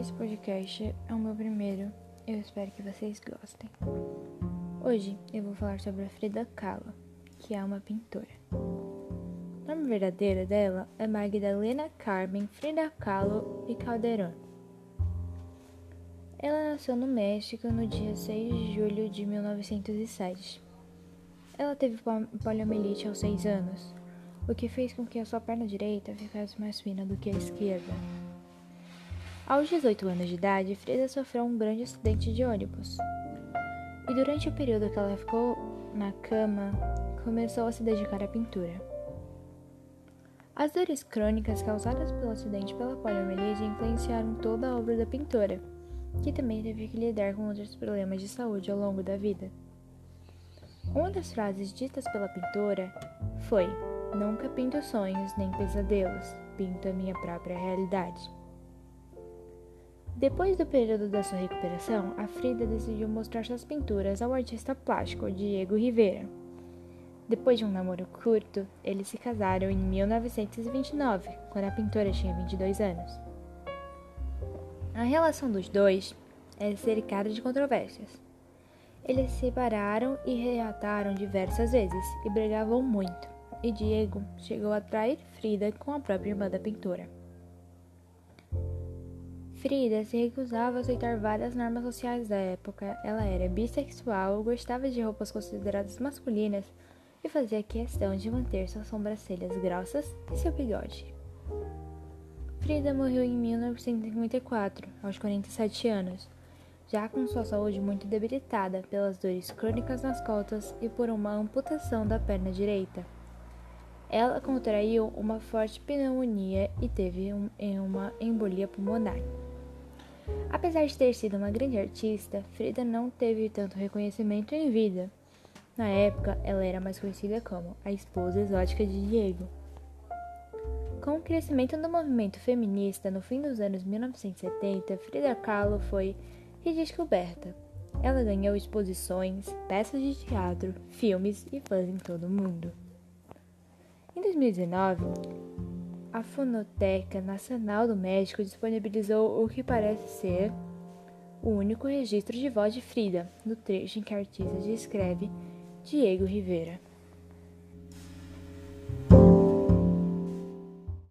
Esse podcast é o meu primeiro. Eu espero que vocês gostem. Hoje eu vou falar sobre a Frida Kahlo, que é uma pintora. O nome verdadeiro dela é Magdalena Carmen Frida Kahlo e Calderón. Ela nasceu no México no dia 6 de julho de 1907. Ela teve poliomielite aos 6 anos, o que fez com que a sua perna direita ficasse mais fina do que a esquerda. Aos 18 anos de idade, Frida sofreu um grande acidente de ônibus. E durante o período que ela ficou na cama, começou a se dedicar à pintura. As dores crônicas causadas pelo acidente pela poliomielite influenciaram toda a obra da pintora, que também teve que lidar com outros problemas de saúde ao longo da vida. Uma das frases ditas pela pintora foi: Nunca pinto sonhos nem pesadelos, pinto a minha própria realidade. Depois do período da sua recuperação, a Frida decidiu mostrar suas pinturas ao artista plástico Diego Rivera. Depois de um namoro curto, eles se casaram em 1929, quando a pintora tinha 22 anos. A relação dos dois é cercada de controvérsias. Eles se separaram e reataram diversas vezes e brigavam muito, e Diego chegou a trair Frida com a própria irmã da pintora. Frida se recusava a aceitar várias normas sociais da época. Ela era bissexual, gostava de roupas consideradas masculinas e fazia questão de manter suas sobrancelhas grossas e seu bigode. Frida morreu em 1954, aos 47 anos, já com sua saúde muito debilitada pelas dores crônicas nas costas e por uma amputação da perna direita. Ela contraiu uma forte pneumonia e teve um, uma embolia pulmonar. Apesar de ter sido uma grande artista, Frida não teve tanto reconhecimento em vida. Na época, ela era mais conhecida como a esposa exótica de Diego. Com o crescimento do movimento feminista no fim dos anos 1970, Frida Kahlo foi redescoberta. Ela ganhou exposições, peças de teatro, filmes e fãs em todo o mundo. Em 2019, a Fonoteca Nacional do México disponibilizou o que parece ser o único registro de voz de Frida, no trecho em que a artista descreve Diego Rivera.